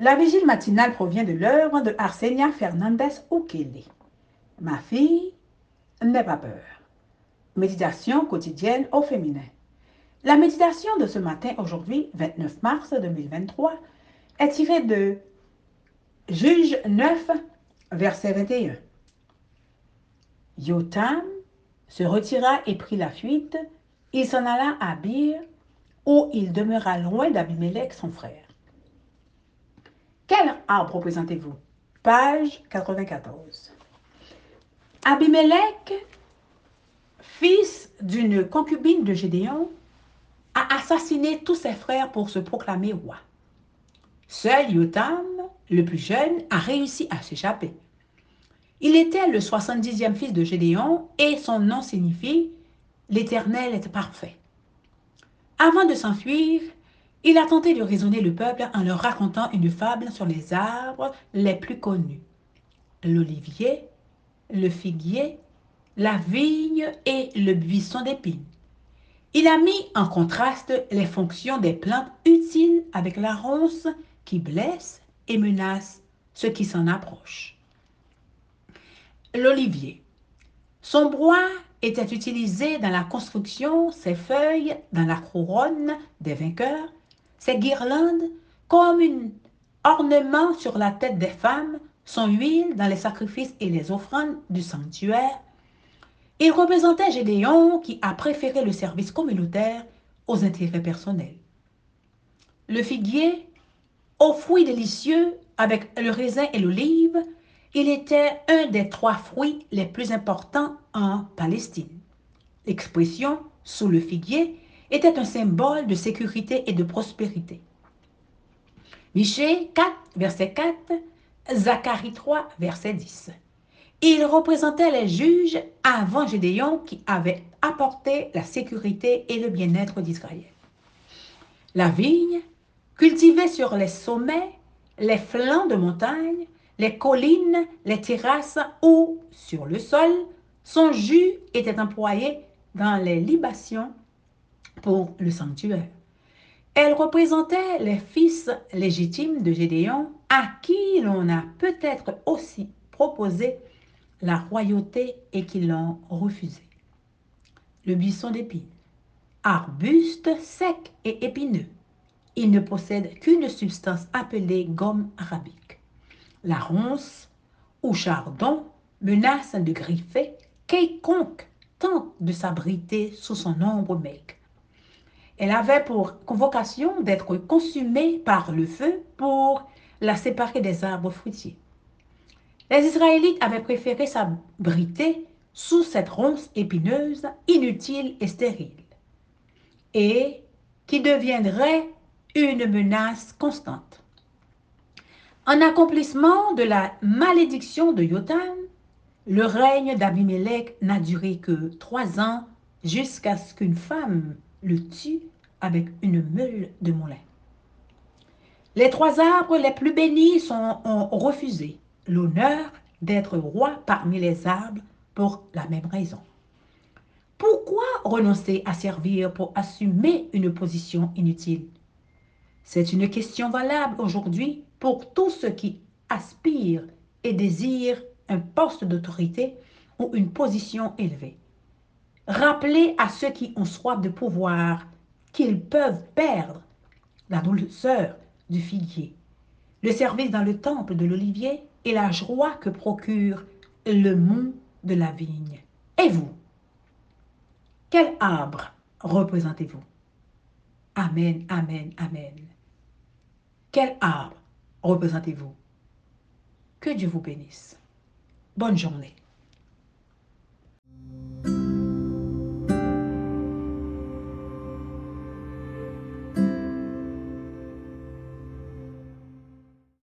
La vigile matinale provient de l'œuvre de Arsenia Fernandez Ukele. Ma fille, n'aie pas peur. Méditation quotidienne au féminin. La méditation de ce matin, aujourd'hui, 29 mars 2023, est tirée de Juge 9, verset 21. Yotam se retira et prit la fuite. Il s'en alla à Bir, où il demeura loin d'Abimelech, son frère. Quel arbre représentez-vous? Page 94. Abimelech, fils d'une concubine de Gédéon, a assassiné tous ses frères pour se proclamer roi. Seul Yotam, le plus jeune, a réussi à s'échapper. Il était le 70e fils de Gédéon et son nom signifie L'Éternel est parfait. Avant de s'enfuir, il a tenté de raisonner le peuple en leur racontant une fable sur les arbres les plus connus. L'olivier, le figuier, la vigne et le buisson d'épines. Il a mis en contraste les fonctions des plantes utiles avec la ronce qui blesse et menace ceux qui s'en approchent. L'olivier. Son bois était utilisé dans la construction, ses feuilles dans la couronne des vainqueurs, ses guirlandes comme un ornement sur la tête des femmes, son huile dans les sacrifices et les offrandes du sanctuaire. Il représentait Gédéon qui a préféré le service communautaire aux intérêts personnels. Le figuier, aux fruits délicieux avec le raisin et l'olive, il était un des trois fruits les plus importants en Palestine. L'expression « sous le figuier » était un symbole de sécurité et de prospérité. Michée 4, verset 4, Zacharie 3, verset 10. Il représentait les juges avant Gédéon qui avaient apporté la sécurité et le bien-être d'Israël. La vigne, cultivée sur les sommets, les flancs de montagne, les collines, les terrasses ou sur le sol, son jus était employé dans les libations pour le sanctuaire. Elle représentait les fils légitimes de Gédéon à qui l'on a peut-être aussi proposé la royauté et qui l'ont refusé. Le buisson d'épines. Arbuste sec et épineux. Il ne possède qu'une substance appelée gomme arabique. La ronce ou chardon menace de griffer quiconque tente de s'abriter sous son ombre maigre. Elle avait pour convocation d'être consumée par le feu pour la séparer des arbres fruitiers. Les Israélites avaient préféré s'abriter sous cette ronce épineuse, inutile et stérile, et qui deviendrait une menace constante. En accomplissement de la malédiction de Yotam, le règne d'Abimelech n'a duré que trois ans jusqu'à ce qu'une femme le tue avec une meule de moulin. Les trois arbres les plus bénis sont, ont refusé l'honneur d'être roi parmi les arbres pour la même raison. Pourquoi renoncer à servir pour assumer une position inutile? C'est une question valable aujourd'hui pour tous ceux qui aspirent et désirent un poste d'autorité ou une position élevée. Rappelez à ceux qui ont soif de pouvoir qu'ils peuvent perdre la douceur du figuier, le service dans le temple de l'olivier et la joie que procure le mont de la vigne. Et vous Quel arbre représentez-vous? Amen, amen, amen. Quel arbre représentez-vous? Que Dieu vous bénisse. Bonne journée.